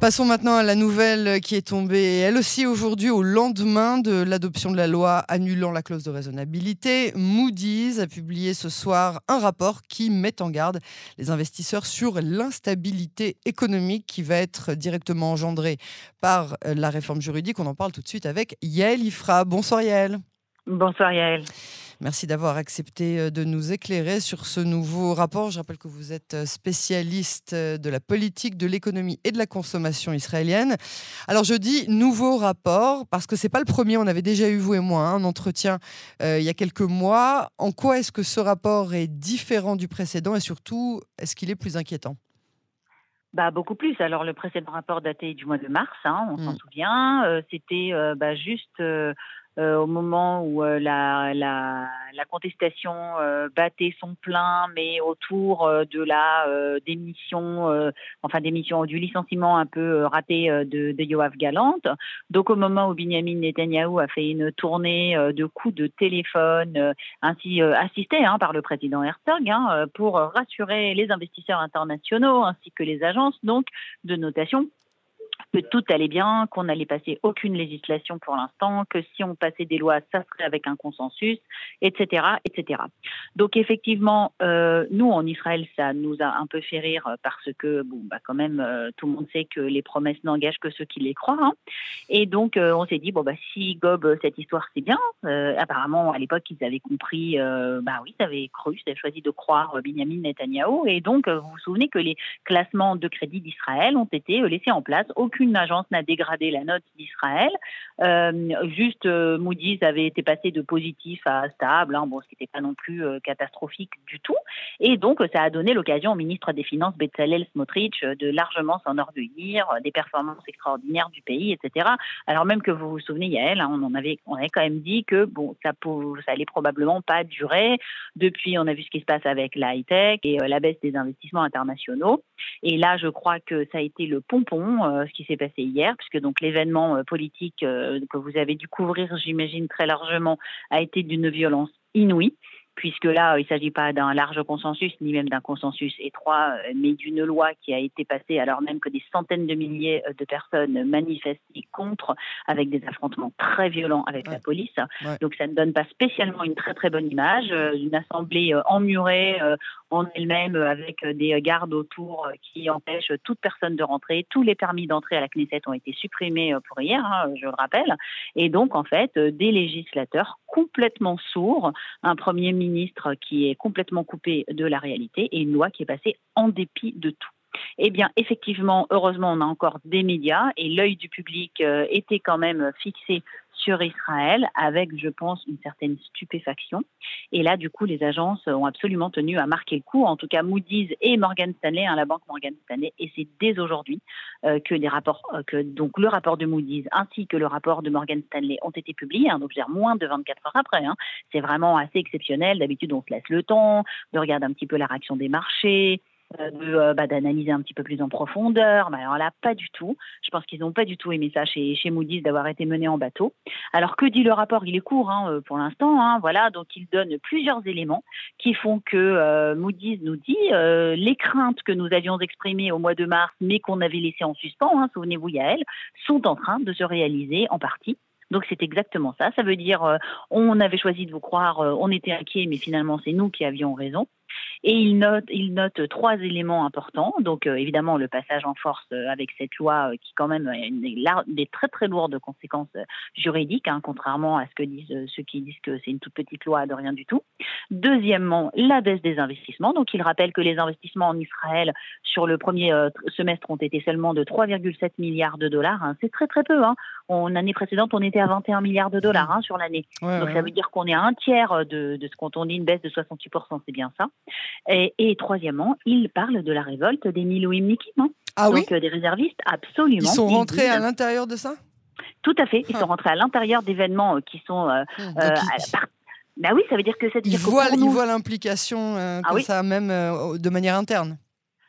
Passons maintenant à la nouvelle qui est tombée, elle aussi aujourd'hui, au lendemain de l'adoption de la loi annulant la clause de raisonnabilité. Moody's a publié ce soir un rapport qui met en garde les investisseurs sur l'instabilité économique qui va être directement engendrée par la réforme juridique. On en parle tout de suite avec Yael Ifra. Bonsoir Yael. Bonsoir Yael. Merci d'avoir accepté euh, de nous éclairer sur ce nouveau rapport. Je rappelle que vous êtes euh, spécialiste euh, de la politique, de l'économie et de la consommation israélienne. Alors je dis nouveau rapport parce que c'est pas le premier. On avait déjà eu vous et moi hein, un entretien il y a quelques mois. En quoi est-ce que ce rapport est différent du précédent et surtout est-ce qu'il est plus inquiétant? Bah, beaucoup plus. Alors, le précédent rapport daté du mois de mars, hein, on s'en mm. souvient. C'était bah, juste euh, au moment où euh, la, la, la, contestation euh, battait son plein, mais autour de la démission, enfin démission du licenciement un peu raté de, de Yoav Galante. Donc au moment où Benjamin Netanyahu a fait une tournée de coups de téléphone, ainsi assisté hein, par le président Herzog, hein, pour rassurer les investisseurs internationaux ainsi que les agences donc de notation que tout allait bien, qu'on n'allait passer aucune législation pour l'instant, que si on passait des lois, ça serait avec un consensus, etc., etc. Donc effectivement, euh, nous en Israël, ça nous a un peu fait rire parce que bon, bah quand même, euh, tout le monde sait que les promesses n'engagent que ceux qui les croient. Hein. Et donc euh, on s'est dit bon bah si Gob cette histoire c'est bien. apparemment à l'époque ils avaient compris, bah oui, ils avaient cru, ils avaient choisi de croire Benjamin Netanyahu. Et donc vous vous souvenez que les classements de crédit d'Israël ont été laissés en place. Aucune aucune agence n'a dégradé la note d'Israël. Euh, juste euh, Moody's avait été passé de positif à stable, hein, bon, ce qui n'était pas non plus euh, catastrophique du tout. Et donc, ça a donné l'occasion au ministre des Finances, Bezalel Smotrich, de largement s'enorgueillir des performances extraordinaires du pays, etc. Alors même que vous vous souvenez, Yael, hein, on en avait, on avait quand même dit que bon, ça, ça allait probablement pas durer. Depuis, on a vu ce qui se passe avec la high-tech et la baisse des investissements internationaux. Et là, je crois que ça a été le pompon, ce qui s'est passé hier, puisque donc l'événement euh, politique euh, que vous avez dû couvrir, j'imagine très largement, a été d'une violence inouïe puisque là, il ne s'agit pas d'un large consensus, ni même d'un consensus étroit, euh, mais d'une loi qui a été passée alors même que des centaines de milliers de personnes manifestaient contre, avec des affrontements très violents avec la police. Donc ça ne donne pas spécialement une très très bonne image. Une assemblée emmurée en elle-même avec des gardes autour qui empêchent toute personne de rentrer. Tous les permis d'entrée à la Knesset ont été supprimés pour hier, hein, je le rappelle. Et donc, en fait, des législateurs complètement sourds, un Premier ministre qui est complètement coupé de la réalité et une loi qui est passée en dépit de tout. Eh bien, effectivement, heureusement, on a encore des médias et l'œil du public euh, était quand même fixé sur Israël avec, je pense, une certaine stupéfaction. Et là, du coup, les agences ont absolument tenu à marquer le coup. En tout cas, Moody's et Morgan Stanley, hein, la banque Morgan Stanley, et c'est dès aujourd'hui euh, que des rapports, euh, que donc le rapport de Moody's ainsi que le rapport de Morgan Stanley ont été publiés. Hein, donc, je moins de 24 heures après. Hein. C'est vraiment assez exceptionnel. D'habitude, on se laisse le temps de regarder un petit peu la réaction des marchés, euh, euh, bah, d'analyser un petit peu plus en profondeur. Mais alors là, pas du tout. Je pense qu'ils n'ont pas du tout aimé ça chez, chez Moody's d'avoir été mené en bateau. Alors que dit le rapport? Il est court hein, euh, pour l'instant. Hein, voilà, donc il donne plusieurs éléments qui font que Moody's nous dit les craintes que nous avions exprimées au mois de mars, mais qu'on avait laissées en suspens, hein, souvenez-vous Yael, sont en train de se réaliser en partie. Donc c'est exactement ça. Ça veut dire on avait choisi de vous croire, on était inquiet, mais finalement c'est nous qui avions raison. Et il note, il note trois éléments importants. Donc, euh, évidemment, le passage en force euh, avec cette loi euh, qui, quand même, a des, très, très lourdes conséquences juridiques, hein, contrairement à ce que disent ceux qui disent que c'est une toute petite loi de rien du tout. Deuxièmement, la baisse des investissements. Donc, il rappelle que les investissements en Israël sur le premier semestre ont été seulement de 3,7 milliards de dollars. Hein. C'est très, très peu. Hein. En année précédente, on était à 21 milliards de dollars hein, sur l'année. Donc, ça veut dire qu'on est à un tiers de, de ce qu'on on dit une baisse de 68%, c'est bien ça. Et, troisièmement, il parle de la révolte des Milouim Nikim. Hein. Ah Donc, euh, des réservistes, absolument. Ils sont rentrés à l'intérieur de ça? Tout à fait. Ils sont ah. rentrés à l'intérieur d'événements euh, qui sont. Euh, hmm. bah oui, ça veut dire que Ils voient l'implication ah ça, même de manière interne.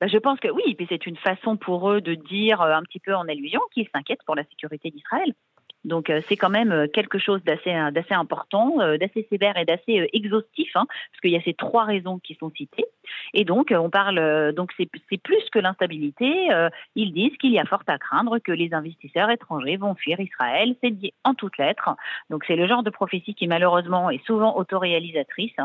Bah, je pense que oui, puis c'est une façon pour eux de dire un petit peu en allusion qu'ils s'inquiètent pour la sécurité d'Israël. Donc c'est quand même quelque chose d'assez d'assez important, d'assez sévère et d'assez exhaustif, hein, parce qu'il y a ces trois raisons qui sont citées. Et donc on parle donc c'est plus que l'instabilité. ils disent qu'il y a fort à craindre que les investisseurs étrangers vont fuir Israël. C'est dit en toutes lettres. Donc c'est le genre de prophétie qui malheureusement est souvent autoréalisatrice.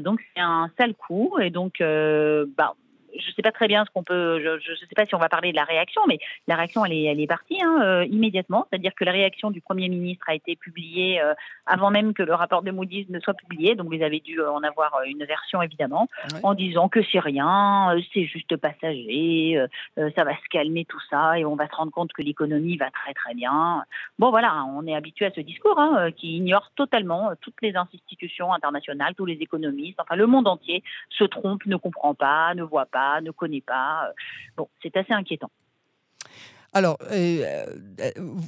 donc c'est un sale coup. Et donc bah, je ne sais pas très bien ce qu'on peut. Je ne sais pas si on va parler de la réaction, mais la réaction, elle est, elle est partie hein, euh, immédiatement. C'est-à-dire que la réaction du Premier ministre a été publiée euh, avant même que le rapport de Moody's ne soit publié. Donc, vous avez dû en avoir une version, évidemment, en disant que c'est rien, euh, c'est juste passager, ça va se calmer tout ça et on va se rendre compte que l'économie va très, très bien. Bon, voilà, on est habitué à ce discours hein, qui ignore totalement toutes les institutions internationales, tous les économistes, enfin, le monde entier se trompe, ne comprend pas, ne voit pas ne connaît pas. Bon, c'est assez inquiétant. Alors, euh,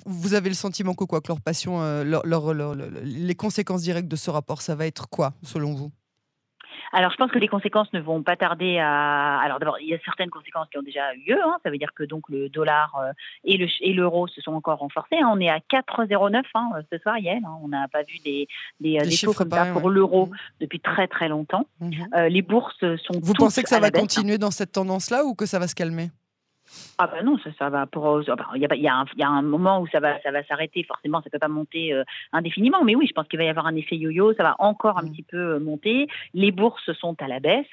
vous avez le sentiment que quoi, que leur passion, euh, les conséquences directes de ce rapport, ça va être quoi, selon vous? Alors, je pense que les conséquences ne vont pas tarder à. Alors, d'abord, il y a certaines conséquences qui ont déjà eu lieu. Hein. Ça veut dire que donc le dollar euh, et le et l'euro se sont encore renforcés. Hein. On est à 4,09 hein, ce soir, hier. Hein. On n'a pas vu des, des, des taux comme ça pour l'euro mmh. depuis très très longtemps. Mmh euh, les bourses sont. Vous pensez que ça va continuer dans cette tendance-là ou que ça va se calmer? Ah ben non, ça, ça va pour. Il y, a, y, a y, a, un moment où ça va, ça va s'arrêter. Forcément, ça peut pas monter euh, indéfiniment. Mais oui, je pense qu'il va y avoir un effet yo-yo. Ça va encore un mmh. petit peu euh, monter. Les bourses sont à la baisse,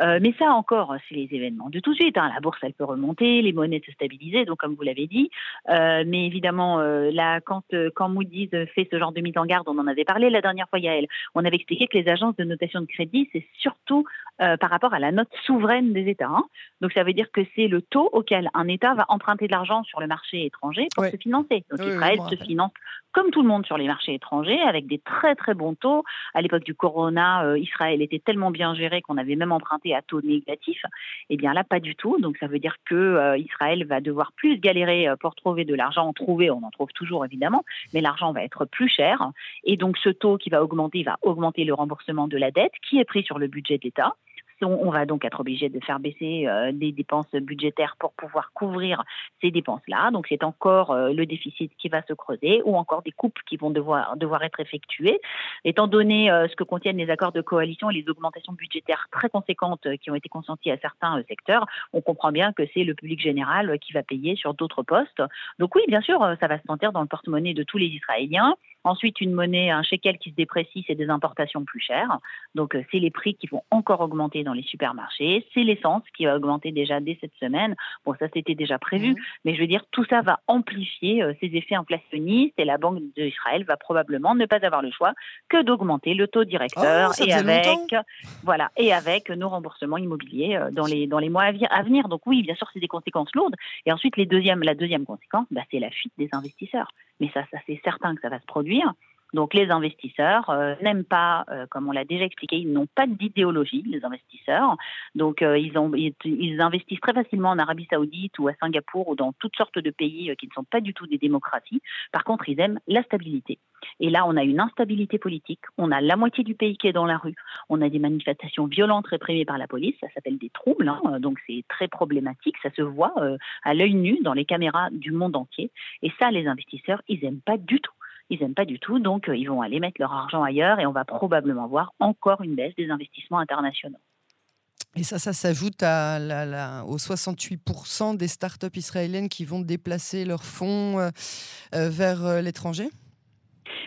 euh, mais ça encore, c'est les événements de tout de suite. Hein. La bourse, elle peut remonter, les monnaies se stabiliser. Donc, comme vous l'avez dit, mais évidemment, là, quand quand Moody's fait ce genre de mise en garde, on en avait parlé la dernière fois, Yael. On avait expliqué que les agences de notation de crédit, c'est surtout par rapport à la note souveraine des États. Hein. Donc, ça veut dire que c'est le taux auquel un État va emprunter de l'argent sur le marché étranger pour se financer. Donc Israël se finance comme tout le monde sur les marchés étrangers avec des très très bons taux. À l'époque du corona, euh, Israël était tellement bien géré qu'on avait même emprunté à taux négatif. Eh bien là, pas du tout. Donc ça veut dire que euh, Israël va devoir plus galérer euh, pour trouver de l'argent. Trouver, on en trouve toujours évidemment, mais l'argent va être plus cher. Et donc ce taux qui va augmenter va augmenter le remboursement de la dette qui est pris sur le budget de l'État on va donc être obligé de faire baisser euh, des dépenses budgétaires pour pouvoir couvrir ces dépenses-là. Donc c'est encore euh, le déficit qui va se creuser ou encore des coupes qui vont devoir, devoir être effectuées. Étant donné euh, ce que contiennent les accords de coalition et les augmentations budgétaires très conséquentes qui ont été consenties à certains secteurs, on comprend bien que c'est le public général qui va payer sur d'autres postes. Donc oui, bien sûr, ça va se sentir dans le porte-monnaie de tous les Israéliens. Ensuite, une monnaie, un shekel qui se déprécie, c'est des importations plus chères. Donc, c'est les prix qui vont encore augmenter dans les supermarchés. C'est l'essence qui va augmenter déjà dès cette semaine. Bon, ça c'était déjà prévu, mmh. mais je veux dire, tout ça va amplifier euh, ces effets inflationnistes et la Banque d'Israël va probablement ne pas avoir le choix que d'augmenter le taux directeur oh, et avec voilà et avec nos remboursements immobiliers euh, dans les dans les mois à venir. Donc oui, bien sûr, c'est des conséquences lourdes. Et ensuite, les deuxièmes, la deuxième conséquence, bah, c'est la fuite des investisseurs. Mais ça, ça c'est certain que ça va se produire. Donc les investisseurs euh, n'aiment pas, euh, comme on l'a déjà expliqué, ils n'ont pas d'idéologie, les investisseurs. Donc euh, ils, ont, ils, investissent très facilement en Arabie saoudite ou à Singapour ou dans toutes sortes de pays qui ne sont pas du tout des démocraties. Par contre, ils aiment la stabilité. Et là, on a une instabilité politique, on a la moitié du pays qui est dans la rue, on a des manifestations violentes réprimées par la police, ça s'appelle des troubles, hein. donc c'est très problématique, ça se voit à l'œil nu dans les caméras du monde entier. Et ça, les investisseurs, ils n'aiment pas du tout ils n'aiment pas du tout, donc euh, ils vont aller mettre leur argent ailleurs et on va probablement voir encore une baisse des investissements internationaux. Et ça, ça s'ajoute à la, aux 68% des startups israéliennes qui vont déplacer leurs fonds euh, euh, vers l'étranger?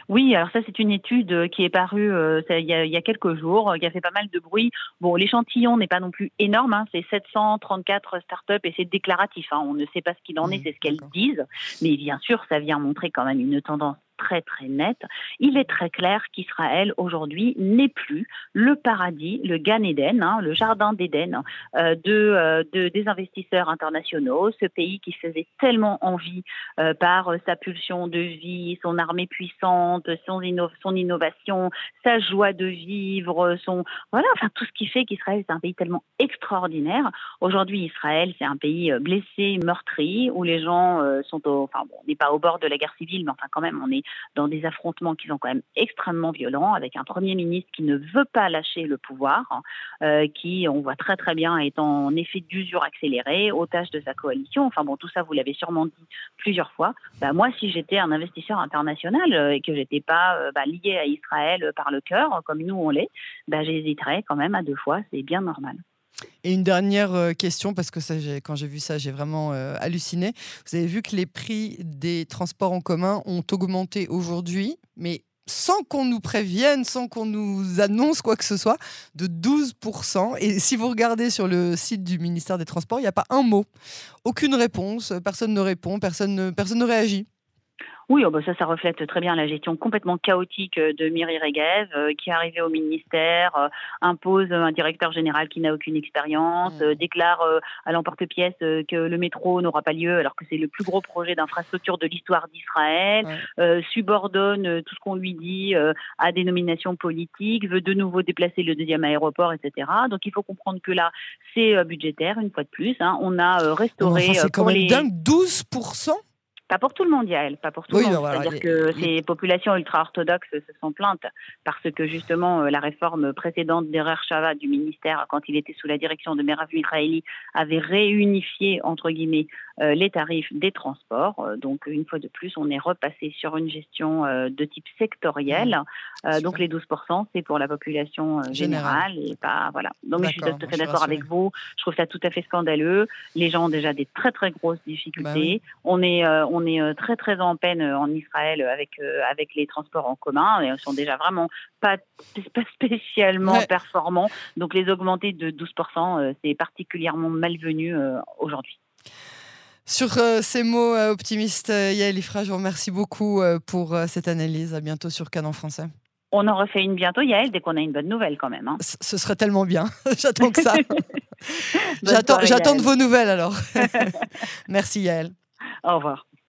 Oui, alors ça c'est une étude qui est parue il, y a, quelques jours, qui a fait pas mal de bruit. Bon, l'échantillon n'est pas non plus énorme, hein, c'est 734 startups et c'est déclaratif. Hein, on ne sait pas ce qu'il en est, mmh, c'est ce qu'elles disent, mais bien sûr ça vient montrer quand même une tendance très très nette, il est très clair qu'Israël aujourd'hui n'est plus le paradis, le Gan Eden, hein, le jardin d'Éden euh, euh, de, des investisseurs internationaux, ce pays qui faisait tellement envie euh, par sa pulsion de vie, son armée puissante, son, son innovation, sa joie de vivre, son voilà, enfin tout ce qui fait qu'Israël est un pays tellement extraordinaire. Aujourd'hui, Israël, c'est un pays blessé, meurtri, où les gens sont au, enfin bon, on n'est pas au bord de la guerre civile, mais enfin quand même, on est dans des affrontements qui sont quand même extrêmement violents, avec un Premier ministre qui ne veut pas lâcher le pouvoir, euh, qui, on voit très très bien, est en effet d'usure accélérée, otage de sa coalition. Enfin bon, tout ça, vous l'avez sûrement dit plusieurs fois. Bah, moi, si j'étais un investisseur international euh, et que j'étais pas bah, lié à Israël par le cœur, comme nous on l'est, bah, j'hésiterais quand même à deux fois. C'est bien normal. Et une dernière euh, question, parce que quand j'ai vu ça, j'ai vraiment euh, halluciné. Vous avez vu que les prix des transports en commun ont augmenté aujourd'hui, mais sans qu'on nous prévienne, sans qu'on nous annonce quoi que ce soit, de 12%. Et si vous regardez sur le site du ministère des Transports, il n'y a pas un mot, aucune réponse, personne ne répond, personne personne ne réagit. Oui, oh, bah, ça, ça reflète très bien la gestion complètement chaotique euh, de Miri Regev, euh, qui est arrivée au ministère, euh, impose un directeur général qui n'a aucune expérience, mmh. déclare à l'emporte-pièce que le métro n'aura pas lieu alors que c'est le plus gros projet d'infrastructure de l'histoire d'Israël, subordonne tout ce qu'on lui dit à des nominations politiques, veut de nouveau déplacer le deuxième aéroport, etc. Donc il faut comprendre que là, c'est budgétaire, une fois de plus. Hein. On a restauré... c'est quand même dingue, 12% pas pour tout le monde, Yael, pas pour tout le monde. C'est-à-dire que ces populations ultra-orthodoxes se sont plaintes parce que justement euh, la réforme précédente d'Erer Shava du ministère, quand il était sous la direction de Merav Israeli, avait réunifié, entre guillemets, les tarifs des transports. Euh, donc, une fois de plus, on est repassé sur une gestion de type sectoriel. Mmh. donc, les 12%, c'est pour la population générale et pas, voilà. Donc, je suis tout à fait d'accord avec vous. Je trouve ça tout à fait scandaleux. Les gens ont déjà des très, très grosses difficultés. Bah on est, on est euh, très très en peine euh, en Israël avec euh, avec les transports en commun. Ils sont déjà vraiment pas, pas spécialement performants. Donc les augmenter de 12%, c'est particulièrement malvenu aujourd'hui. Sur ces mots optimistes, Yael Ifra, je vous remercie beaucoup pour cette analyse. À bientôt sur Canon Français. On en refait une bientôt, Yael, dès qu'on a une bonne nouvelle quand même. Hein. Ce serait tellement bien. J'attends que ça. J'attends de vos nouvelles alors. Merci Yael. Au revoir.